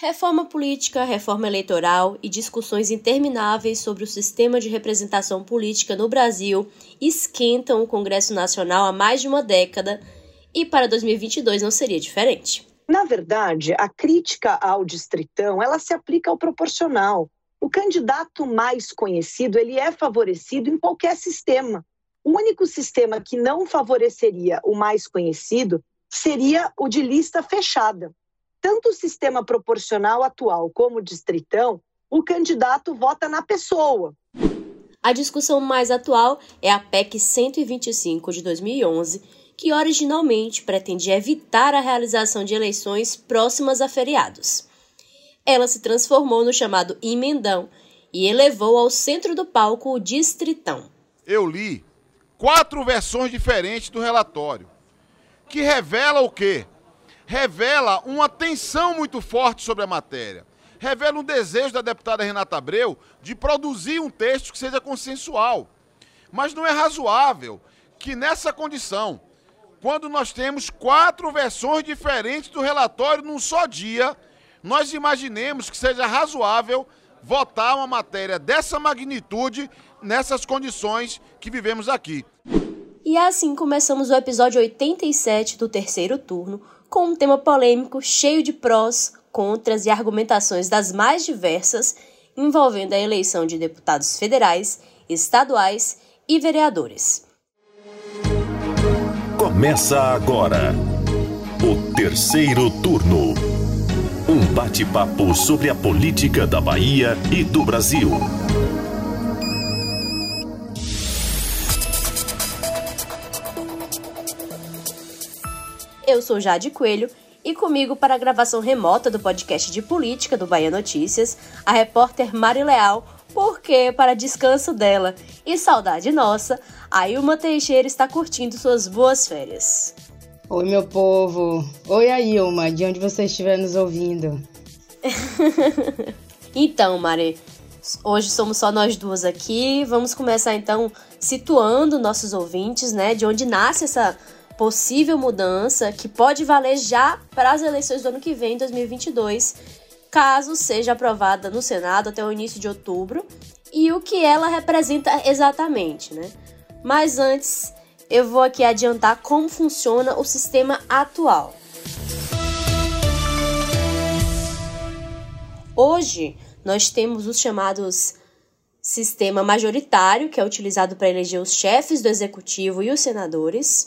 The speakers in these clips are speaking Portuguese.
Reforma política, reforma eleitoral e discussões intermináveis sobre o sistema de representação política no Brasil esquentam o Congresso Nacional há mais de uma década e para 2022 não seria diferente. Na verdade, a crítica ao distritão, ela se aplica ao proporcional. O candidato mais conhecido, ele é favorecido em qualquer sistema. O único sistema que não favoreceria o mais conhecido seria o de lista fechada tanto o sistema proporcional atual como o distritão, o candidato vota na pessoa. A discussão mais atual é a PEC 125 de 2011, que originalmente pretendia evitar a realização de eleições próximas a feriados. Ela se transformou no chamado emendão e elevou ao centro do palco o distritão. Eu li quatro versões diferentes do relatório, que revela o quê? Revela uma tensão muito forte sobre a matéria. Revela um desejo da deputada Renata Abreu de produzir um texto que seja consensual. Mas não é razoável que nessa condição, quando nós temos quatro versões diferentes do relatório num só dia, nós imaginemos que seja razoável votar uma matéria dessa magnitude nessas condições que vivemos aqui. E assim começamos o episódio 87 do terceiro turno, com um tema polêmico cheio de prós, contras e argumentações das mais diversas, envolvendo a eleição de deputados federais, estaduais e vereadores. Começa agora o terceiro turno. Um bate-papo sobre a política da Bahia e do Brasil. Eu sou Jade Coelho e comigo para a gravação remota do podcast de política do Bahia Notícias, a repórter Mari Leal, porque para descanso dela e saudade nossa, a Ilma Teixeira está curtindo suas boas férias. Oi, meu povo. Oi, a Ilma, de onde você estiver nos ouvindo. então, Mari, hoje somos só nós duas aqui. Vamos começar então situando nossos ouvintes, né, de onde nasce essa possível mudança que pode valer já para as eleições do ano que vem, 2022, caso seja aprovada no Senado até o início de outubro, e o que ela representa exatamente, né? Mas antes, eu vou aqui adiantar como funciona o sistema atual. Hoje, nós temos os chamados sistema majoritário, que é utilizado para eleger os chefes do executivo e os senadores,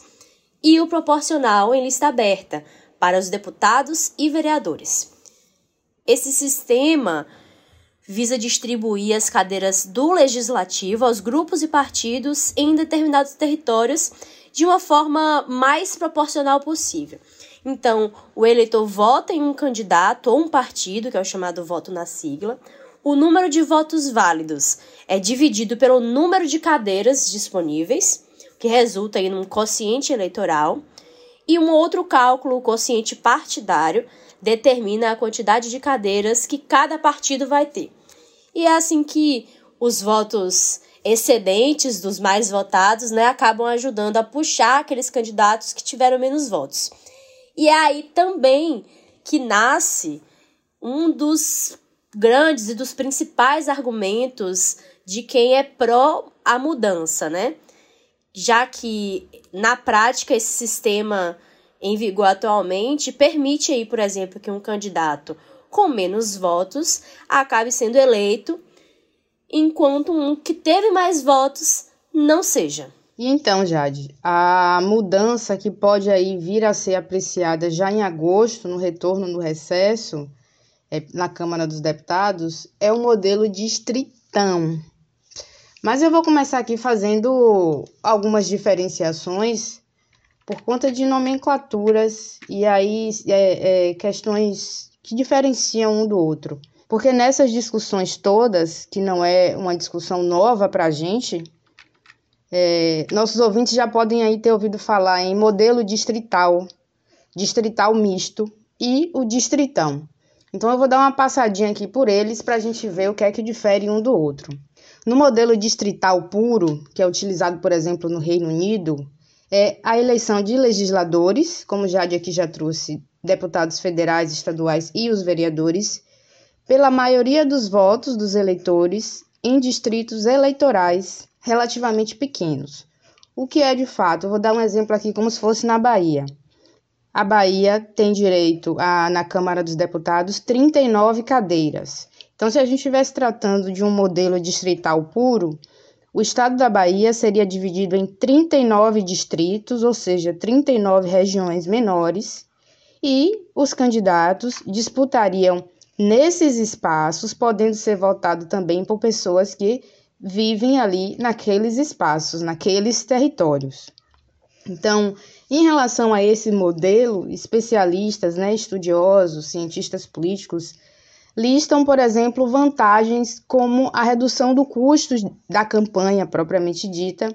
e o proporcional em lista aberta para os deputados e vereadores. Esse sistema visa distribuir as cadeiras do legislativo aos grupos e partidos em determinados territórios de uma forma mais proporcional possível. Então, o eleitor vota em um candidato ou um partido, que é o chamado voto na sigla. O número de votos válidos é dividido pelo número de cadeiras disponíveis que resulta em um quociente eleitoral, e um outro cálculo, o quociente partidário, determina a quantidade de cadeiras que cada partido vai ter. E é assim que os votos excedentes dos mais votados né, acabam ajudando a puxar aqueles candidatos que tiveram menos votos. E é aí também que nasce um dos grandes e dos principais argumentos de quem é pró a mudança, né? Já que na prática esse sistema em vigor atualmente permite aí, por exemplo, que um candidato com menos votos acabe sendo eleito, enquanto um que teve mais votos não seja. E então, Jade, a mudança que pode aí vir a ser apreciada já em agosto, no retorno do recesso é, na Câmara dos Deputados, é o modelo distritão. Mas eu vou começar aqui fazendo algumas diferenciações por conta de nomenclaturas e aí é, é, questões que diferenciam um do outro. Porque nessas discussões todas, que não é uma discussão nova para a gente, é, nossos ouvintes já podem aí ter ouvido falar em modelo distrital, distrital misto e o distritão. Então eu vou dar uma passadinha aqui por eles para a gente ver o que é que difere um do outro. No modelo distrital puro, que é utilizado, por exemplo, no Reino Unido, é a eleição de legisladores, como Jade aqui já trouxe deputados federais, estaduais e os vereadores, pela maioria dos votos dos eleitores em distritos eleitorais relativamente pequenos. O que é de fato? Vou dar um exemplo aqui como se fosse na Bahia. A Bahia tem direito a, na Câmara dos Deputados, 39 cadeiras. Então, se a gente estivesse tratando de um modelo distrital puro, o estado da Bahia seria dividido em 39 distritos, ou seja, 39 regiões menores, e os candidatos disputariam nesses espaços, podendo ser votado também por pessoas que vivem ali naqueles espaços, naqueles territórios. Então, em relação a esse modelo, especialistas, né, estudiosos, cientistas políticos, listam, por exemplo, vantagens como a redução do custo da campanha propriamente dita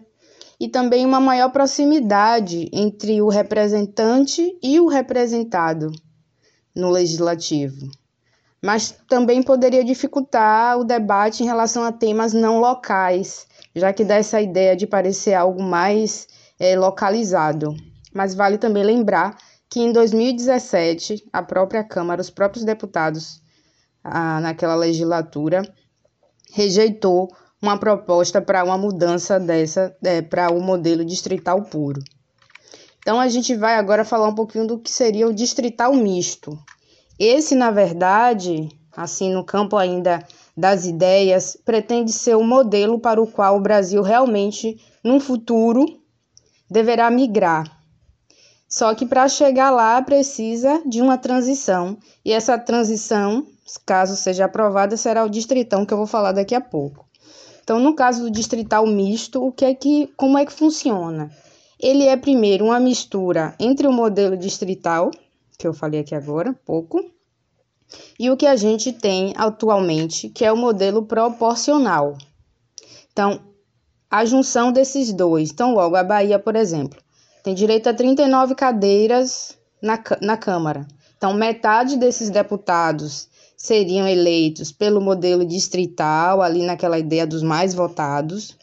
e também uma maior proximidade entre o representante e o representado no legislativo. Mas também poderia dificultar o debate em relação a temas não locais, já que dá essa ideia de parecer algo mais é, localizado. Mas vale também lembrar que em 2017, a própria Câmara, os próprios deputados naquela legislatura, rejeitou uma proposta para uma mudança dessa é, para o um modelo distrital puro. Então a gente vai agora falar um pouquinho do que seria o distrital misto. Esse, na verdade, assim no campo ainda das ideias, pretende ser o modelo para o qual o Brasil realmente, num futuro, deverá migrar. Só que para chegar lá precisa de uma transição, e essa transição, caso seja aprovada, será o distritão que eu vou falar daqui a pouco. Então, no caso do distrital misto, o que é que como é que funciona? Ele é primeiro uma mistura entre o modelo distrital, que eu falei aqui agora, pouco, e o que a gente tem atualmente, que é o modelo proporcional. Então, a junção desses dois. Então, logo, a Bahia, por exemplo, tem direito a 39 cadeiras na, na Câmara. Então, metade desses deputados seriam eleitos pelo modelo distrital, ali naquela ideia dos mais votados,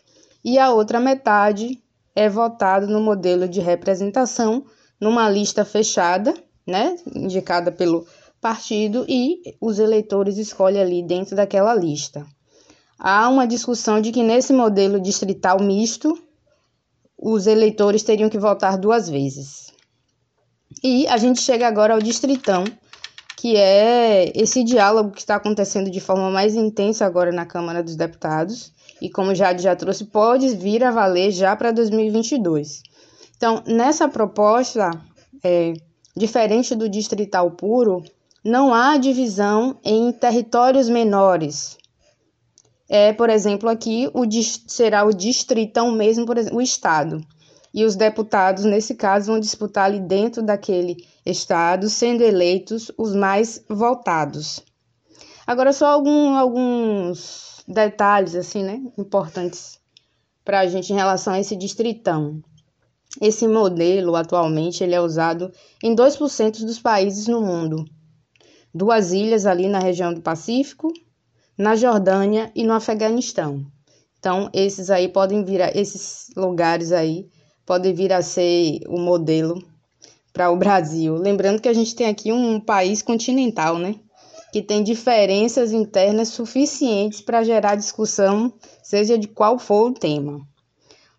e a outra metade é votada no modelo de representação, numa lista fechada, né, indicada pelo partido, e os eleitores escolhem ali dentro daquela lista há uma discussão de que nesse modelo distrital misto, os eleitores teriam que votar duas vezes. E a gente chega agora ao distritão, que é esse diálogo que está acontecendo de forma mais intensa agora na Câmara dos Deputados, e como já já trouxe, pode vir a valer já para 2022. Então, nessa proposta, é, diferente do distrital puro, não há divisão em territórios menores, é, por exemplo, aqui o, será o distritão mesmo, por exemplo, o estado. E os deputados, nesse caso, vão disputar ali dentro daquele estado, sendo eleitos os mais votados. Agora, só algum, alguns detalhes, assim, né, importantes para a gente em relação a esse distritão. Esse modelo, atualmente, ele é usado em 2% dos países no mundo. Duas ilhas ali na região do Pacífico na Jordânia e no Afeganistão. Então, esses aí podem vir a, esses lugares aí podem vir a ser o modelo para o Brasil. Lembrando que a gente tem aqui um país continental, né? Que tem diferenças internas suficientes para gerar discussão, seja de qual for o tema.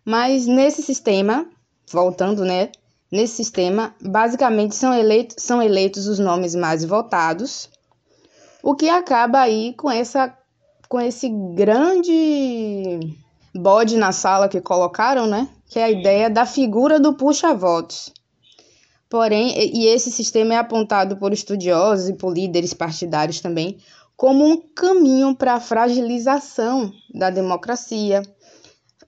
Mas nesse sistema, voltando, né? Nesse sistema, basicamente são eleitos, são eleitos os nomes mais votados o que acaba aí com essa com esse grande bode na sala que colocaram, né? Que é a ideia da figura do puxa-votos. Porém, e esse sistema é apontado por estudiosos e por líderes partidários também como um caminho para a fragilização da democracia,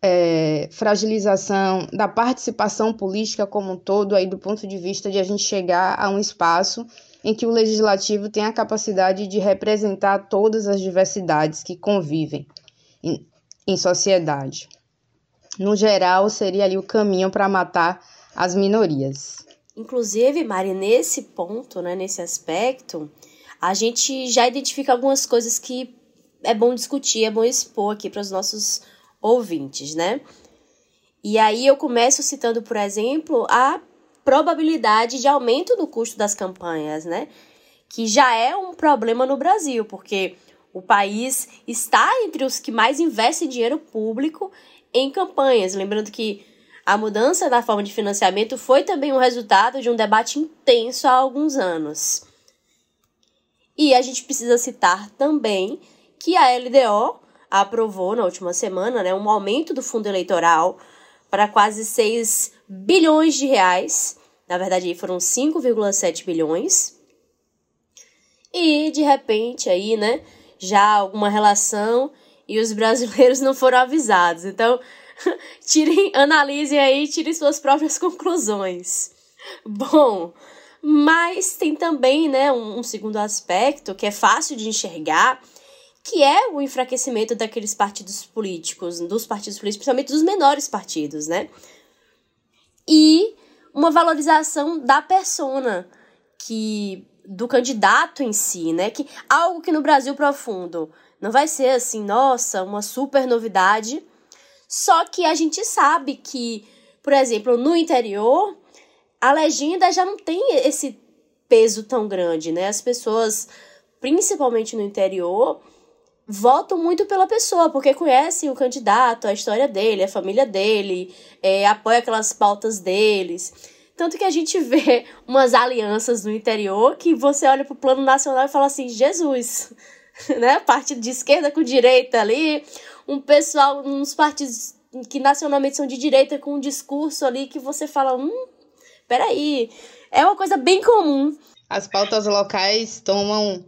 é, fragilização da participação política como um todo, aí do ponto de vista de a gente chegar a um espaço em que o legislativo tem a capacidade de representar todas as diversidades que convivem em, em sociedade. No geral, seria ali o caminho para matar as minorias. Inclusive, Mari, nesse ponto, né, nesse aspecto, a gente já identifica algumas coisas que é bom discutir, é bom expor aqui para os nossos ouvintes, né? E aí eu começo citando, por exemplo, a probabilidade de aumento no custo das campanhas, né? Que já é um problema no Brasil, porque o país está entre os que mais investem dinheiro público em campanhas. Lembrando que a mudança da forma de financiamento foi também um resultado de um debate intenso há alguns anos. E a gente precisa citar também que a LDO aprovou na última semana né, um aumento do fundo eleitoral para quase 6 bilhões de reais. Na verdade, foram 5,7 bilhões. E, de repente, aí, né, já alguma relação e os brasileiros não foram avisados. Então, tirem, analisem aí, tirem suas próprias conclusões. Bom, mas tem também, né, um, um segundo aspecto que é fácil de enxergar, que é o enfraquecimento daqueles partidos políticos, dos partidos políticos, principalmente dos menores partidos, né? E uma valorização da persona que do candidato em si, né? Que algo que no Brasil profundo não vai ser assim, nossa, uma super novidade. Só que a gente sabe que, por exemplo, no interior, a legenda já não tem esse peso tão grande, né? As pessoas, principalmente no interior, votam muito pela pessoa, porque conhecem o candidato, a história dele, a família dele, é, apoia aquelas pautas deles. Tanto que a gente vê umas alianças no interior que você olha para o plano nacional e fala assim: Jesus, né? Partido de esquerda com direita ali, um pessoal, uns partidos que nacionalmente são de direita com um discurso ali que você fala: hum, peraí. É uma coisa bem comum. As pautas locais tomam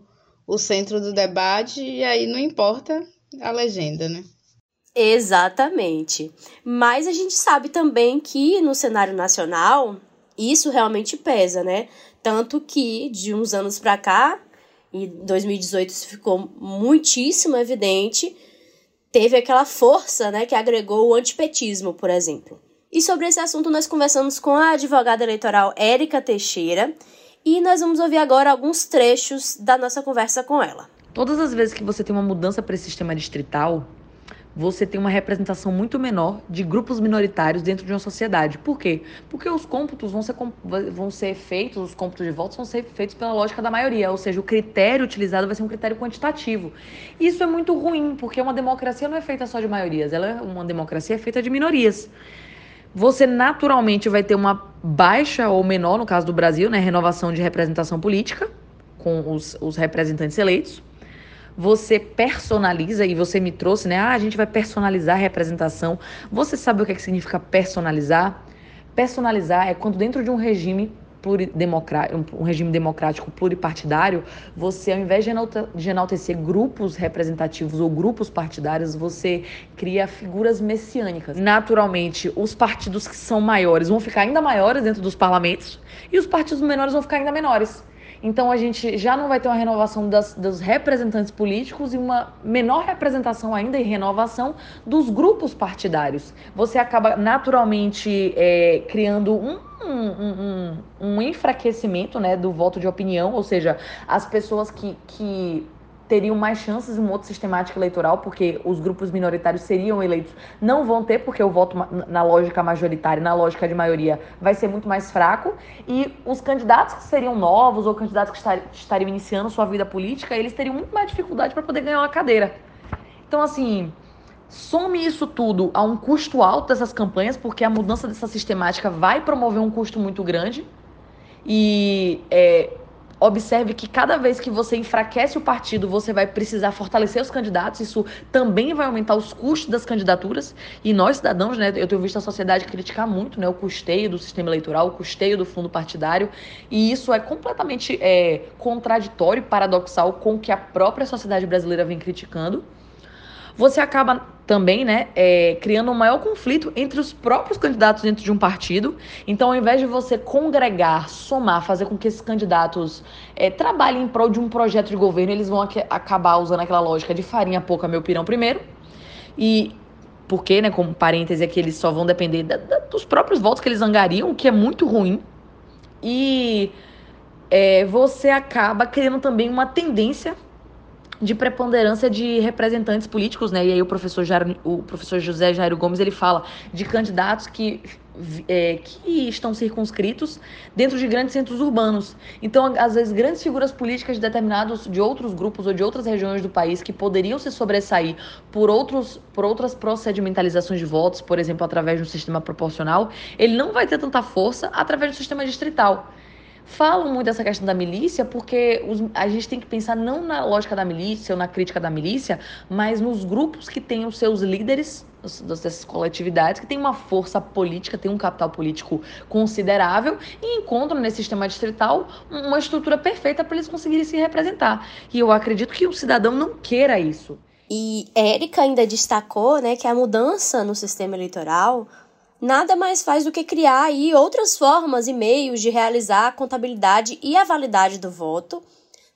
o centro do debate e aí não importa a legenda, né? Exatamente. Mas a gente sabe também que no cenário nacional isso realmente pesa, né? Tanto que de uns anos para cá, em 2018 isso ficou muitíssimo evidente, teve aquela força, né, que agregou o antipetismo, por exemplo. E sobre esse assunto nós conversamos com a advogada eleitoral Érica Teixeira, e nós vamos ouvir agora alguns trechos da nossa conversa com ela. Todas as vezes que você tem uma mudança para esse sistema distrital, você tem uma representação muito menor de grupos minoritários dentro de uma sociedade. Por quê? Porque os cômputos vão ser, vão ser feitos, os cômputos de votos vão ser feitos pela lógica da maioria, ou seja, o critério utilizado vai ser um critério quantitativo. Isso é muito ruim, porque uma democracia não é feita só de maiorias, ela é uma democracia é feita de minorias você naturalmente vai ter uma baixa ou menor, no caso do Brasil, né, renovação de representação política com os, os representantes eleitos. Você personaliza, e você me trouxe, né? Ah, a gente vai personalizar a representação. Você sabe o que, é que significa personalizar? Personalizar é quando dentro de um regime um regime democrático pluripartidário, você, ao invés de enaltecer grupos representativos ou grupos partidários, você cria figuras messiânicas. Naturalmente, os partidos que são maiores vão ficar ainda maiores dentro dos parlamentos e os partidos menores vão ficar ainda menores. Então a gente já não vai ter uma renovação das, dos representantes políticos e uma menor representação ainda e renovação dos grupos partidários. Você acaba naturalmente é, criando um um, um, um, enfraquecimento né, do voto de opinião, ou seja, as pessoas que, que teriam mais chances em um outro sistemático eleitoral, porque os grupos minoritários seriam eleitos, não vão ter, porque o voto na lógica majoritária, na lógica de maioria, vai ser muito mais fraco, e os candidatos que seriam novos ou candidatos que estariam iniciando sua vida política, eles teriam muito mais dificuldade para poder ganhar uma cadeira. Então, assim, Some isso tudo a um custo alto dessas campanhas, porque a mudança dessa sistemática vai promover um custo muito grande. E é, observe que cada vez que você enfraquece o partido, você vai precisar fortalecer os candidatos. Isso também vai aumentar os custos das candidaturas. E nós, cidadãos, né, eu tenho visto a sociedade criticar muito né, o custeio do sistema eleitoral, o custeio do fundo partidário. E isso é completamente é, contraditório, paradoxal com o que a própria sociedade brasileira vem criticando você acaba também, né, é, criando um maior conflito entre os próprios candidatos dentro de um partido. Então, ao invés de você congregar, somar, fazer com que esses candidatos é, trabalhem em prol de um projeto de governo, eles vão acabar usando aquela lógica de farinha pouca, meu pirão primeiro. E porque, né, como parêntese aqui, eles só vão depender da, da, dos próprios votos que eles angariam, o que é muito ruim. E é, você acaba criando também uma tendência de preponderância de representantes políticos, né? E aí o professor, Jairo, o professor José Jairo Gomes ele fala de candidatos que é, que estão circunscritos dentro de grandes centros urbanos. Então, às vezes, grandes figuras políticas de determinados, de outros grupos ou de outras regiões do país que poderiam se sobressair por, outros, por outras procedimentalizações de votos, por exemplo, através de um sistema proporcional, ele não vai ter tanta força através do sistema distrital falam muito dessa questão da milícia porque os, a gente tem que pensar não na lógica da milícia ou na crítica da milícia, mas nos grupos que têm os seus líderes dessas coletividades que têm uma força política, têm um capital político considerável e encontram nesse sistema distrital uma estrutura perfeita para eles conseguirem se representar. E eu acredito que o cidadão não queira isso. E Érica ainda destacou né, que a mudança no sistema eleitoral nada mais faz do que criar aí outras formas e meios de realizar a contabilidade e a validade do voto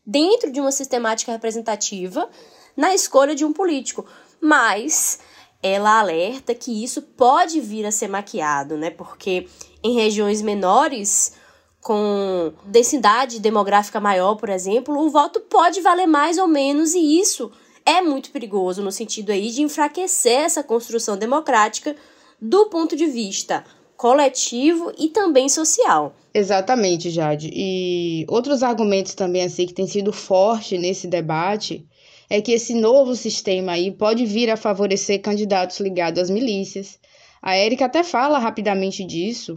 dentro de uma sistemática representativa na escolha de um político. Mas ela alerta que isso pode vir a ser maquiado, né? Porque em regiões menores, com densidade demográfica maior, por exemplo, o voto pode valer mais ou menos e isso é muito perigoso no sentido aí de enfraquecer essa construção democrática do ponto de vista coletivo e também social. Exatamente, Jade. E outros argumentos também assim que têm sido forte nesse debate é que esse novo sistema aí pode vir a favorecer candidatos ligados às milícias. A Érica até fala rapidamente disso.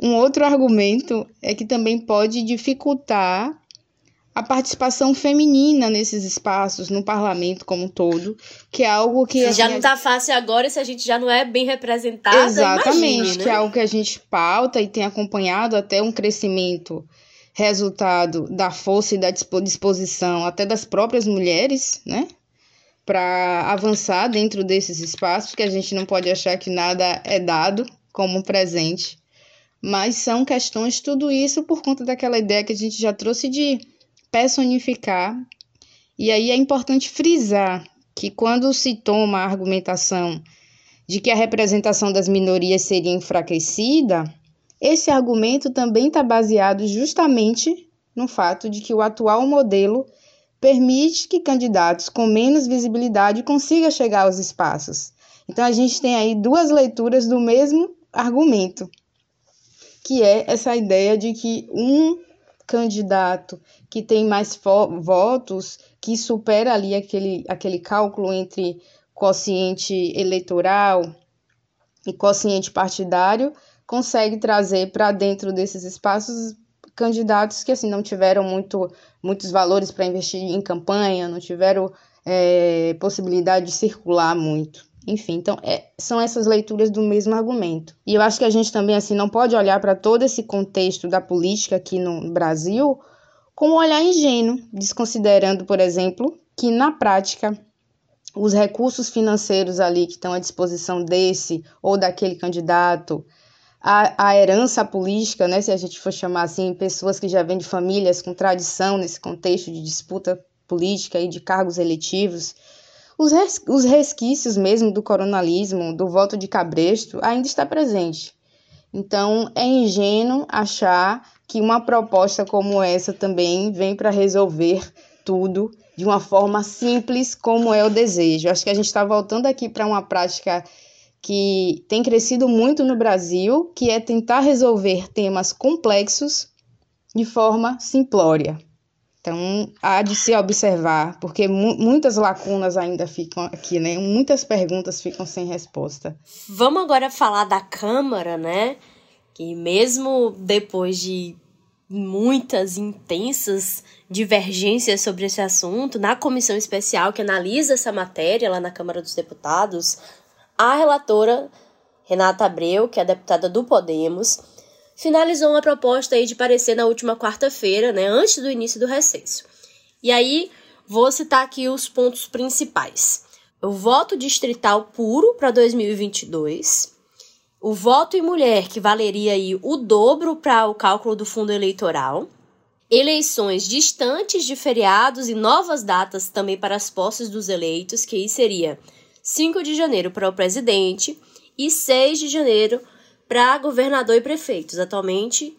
Um outro argumento é que também pode dificultar a participação feminina nesses espaços, no parlamento como um todo, que é algo que. Se assim, já não está fácil agora, se a gente já não é bem representada. Exatamente, imagine, né? que é algo que a gente pauta e tem acompanhado até um crescimento resultado da força e da disposição até das próprias mulheres, né? Para avançar dentro desses espaços, que a gente não pode achar que nada é dado como presente, mas são questões, tudo isso por conta daquela ideia que a gente já trouxe de personificar. E aí é importante frisar que quando se toma a argumentação de que a representação das minorias seria enfraquecida, esse argumento também está baseado justamente no fato de que o atual modelo permite que candidatos com menos visibilidade consigam chegar aos espaços. Então a gente tem aí duas leituras do mesmo argumento, que é essa ideia de que um candidato que tem mais votos, que supera ali aquele, aquele cálculo entre quociente eleitoral e quociente partidário, consegue trazer para dentro desses espaços candidatos que assim não tiveram muito, muitos valores para investir em campanha, não tiveram é, possibilidade de circular muito. Enfim, então é, são essas leituras do mesmo argumento. E eu acho que a gente também assim não pode olhar para todo esse contexto da política aqui no Brasil com um olhar ingênuo, desconsiderando, por exemplo, que na prática os recursos financeiros ali que estão à disposição desse ou daquele candidato, a, a herança política, né, se a gente for chamar assim, pessoas que já vêm de famílias com tradição nesse contexto de disputa política e de cargos eletivos, os, res, os resquícios mesmo do coronalismo, do voto de cabresto, ainda está presente. Então, é ingênuo achar que uma proposta como essa também vem para resolver tudo de uma forma simples, como é o desejo. Acho que a gente está voltando aqui para uma prática que tem crescido muito no Brasil, que é tentar resolver temas complexos de forma simplória. Então, há de se observar, porque mu muitas lacunas ainda ficam aqui, né? Muitas perguntas ficam sem resposta. Vamos agora falar da Câmara, né? Que mesmo depois de muitas intensas divergências sobre esse assunto, na comissão especial que analisa essa matéria lá na Câmara dos Deputados, a relatora Renata Abreu, que é deputada do Podemos, finalizou uma proposta aí de parecer na última quarta-feira, né, antes do início do recesso. E aí, vou citar aqui os pontos principais. O voto distrital puro para 2022, o voto em mulher, que valeria aí o dobro para o cálculo do fundo eleitoral, eleições distantes de feriados e novas datas também para as posses dos eleitos, que aí seria 5 de janeiro para o presidente e 6 de janeiro para governador e prefeitos. Atualmente,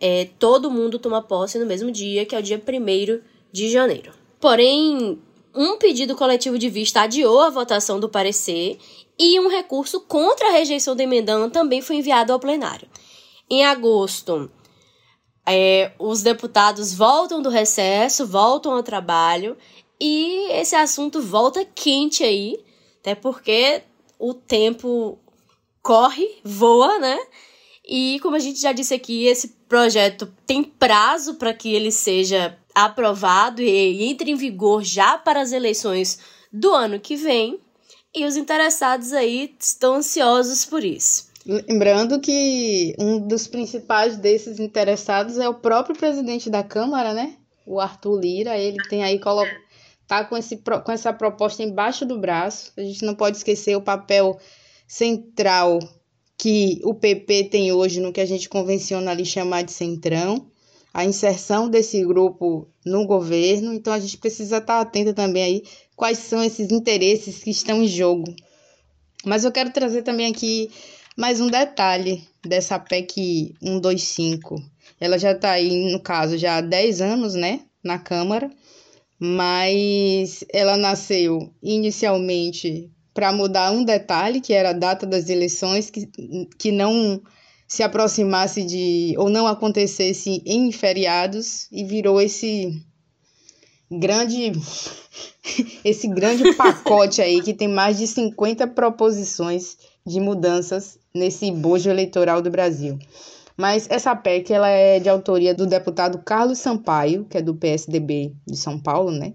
é, todo mundo toma posse no mesmo dia, que é o dia 1 de janeiro. Porém, um pedido coletivo de vista adiou a votação do parecer e um recurso contra a rejeição do emendão também foi enviado ao plenário. Em agosto, é, os deputados voltam do recesso, voltam ao trabalho e esse assunto volta quente aí, até porque o tempo corre, voa, né? E como a gente já disse aqui, esse projeto tem prazo para que ele seja aprovado e entre em vigor já para as eleições do ano que vem. E os interessados aí estão ansiosos por isso. Lembrando que um dos principais desses interessados é o próprio presidente da Câmara, né? O Arthur Lira. Ele tem aí colo... tá com, esse, com essa proposta embaixo do braço. A gente não pode esquecer o papel central que o PP tem hoje no que a gente convenciona ali chamar de centrão a inserção desse grupo no governo, então a gente precisa estar atento também aí quais são esses interesses que estão em jogo. Mas eu quero trazer também aqui mais um detalhe dessa PEC 125. Ela já está aí, no caso, já há 10 anos, né, na Câmara, mas ela nasceu inicialmente para mudar um detalhe, que era a data das eleições, que, que não se aproximasse de ou não acontecesse em feriados e virou esse grande esse grande pacote aí que tem mais de 50 proposições de mudanças nesse bojo eleitoral do Brasil. Mas essa PEC ela é de autoria do deputado Carlos Sampaio, que é do PSDB de São Paulo, né?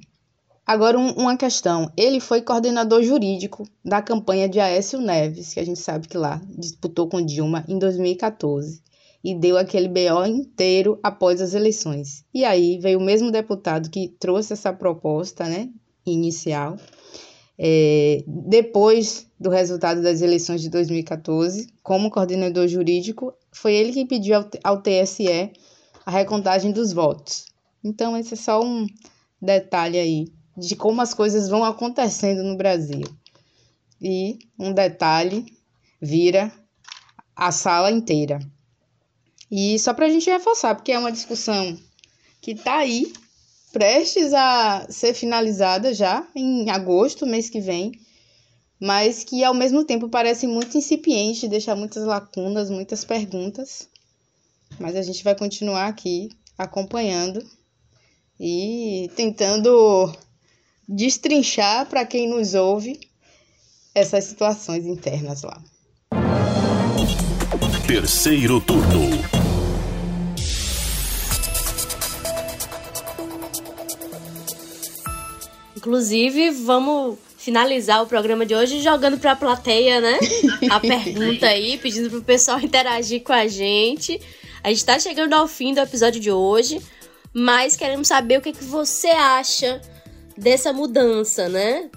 Agora, um, uma questão. Ele foi coordenador jurídico da campanha de Aécio Neves, que a gente sabe que lá disputou com Dilma em 2014 e deu aquele BO inteiro após as eleições. E aí veio o mesmo deputado que trouxe essa proposta né, inicial. É, depois do resultado das eleições de 2014, como coordenador jurídico, foi ele que pediu ao, ao TSE a recontagem dos votos. Então, esse é só um detalhe aí de como as coisas vão acontecendo no Brasil. E um detalhe vira a sala inteira. E só para a gente reforçar, porque é uma discussão que está aí, prestes a ser finalizada já em agosto, mês que vem, mas que ao mesmo tempo parece muito incipiente, deixa muitas lacunas, muitas perguntas. Mas a gente vai continuar aqui acompanhando e tentando destrinchar para quem nos ouve essas situações internas lá. Terceiro turno. Inclusive, vamos finalizar o programa de hoje jogando para a plateia, né? A pergunta aí, pedindo para o pessoal interagir com a gente. A gente está chegando ao fim do episódio de hoje, mas queremos saber o que, é que você acha dessa mudança, né?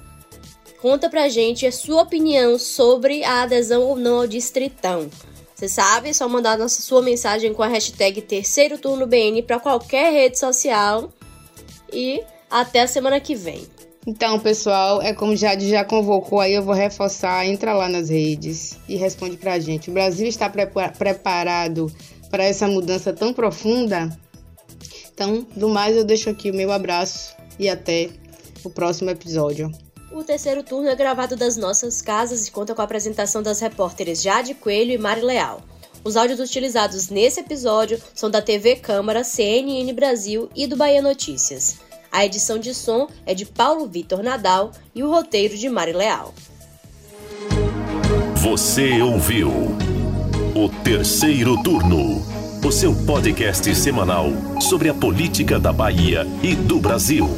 Conta pra gente a sua opinião sobre a adesão ou não ao Distritão. Você sabe, é só mandar nossa sua mensagem com a hashtag Terceiro Turno BN para qualquer rede social. E até a semana que vem. Então, pessoal, é como Jade já convocou, aí eu vou reforçar, entra lá nas redes e responde pra gente. O Brasil está preparado para essa mudança tão profunda? Então, do mais, eu deixo aqui o meu abraço e até o próximo episódio. O terceiro turno é gravado das nossas casas e conta com a apresentação das repórteres Jade Coelho e Mari Leal. Os áudios utilizados nesse episódio são da TV Câmara, CNN Brasil e do Bahia Notícias. A edição de som é de Paulo Vitor Nadal e o roteiro de Mari Leal. Você ouviu o terceiro turno, o seu podcast semanal sobre a política da Bahia e do Brasil.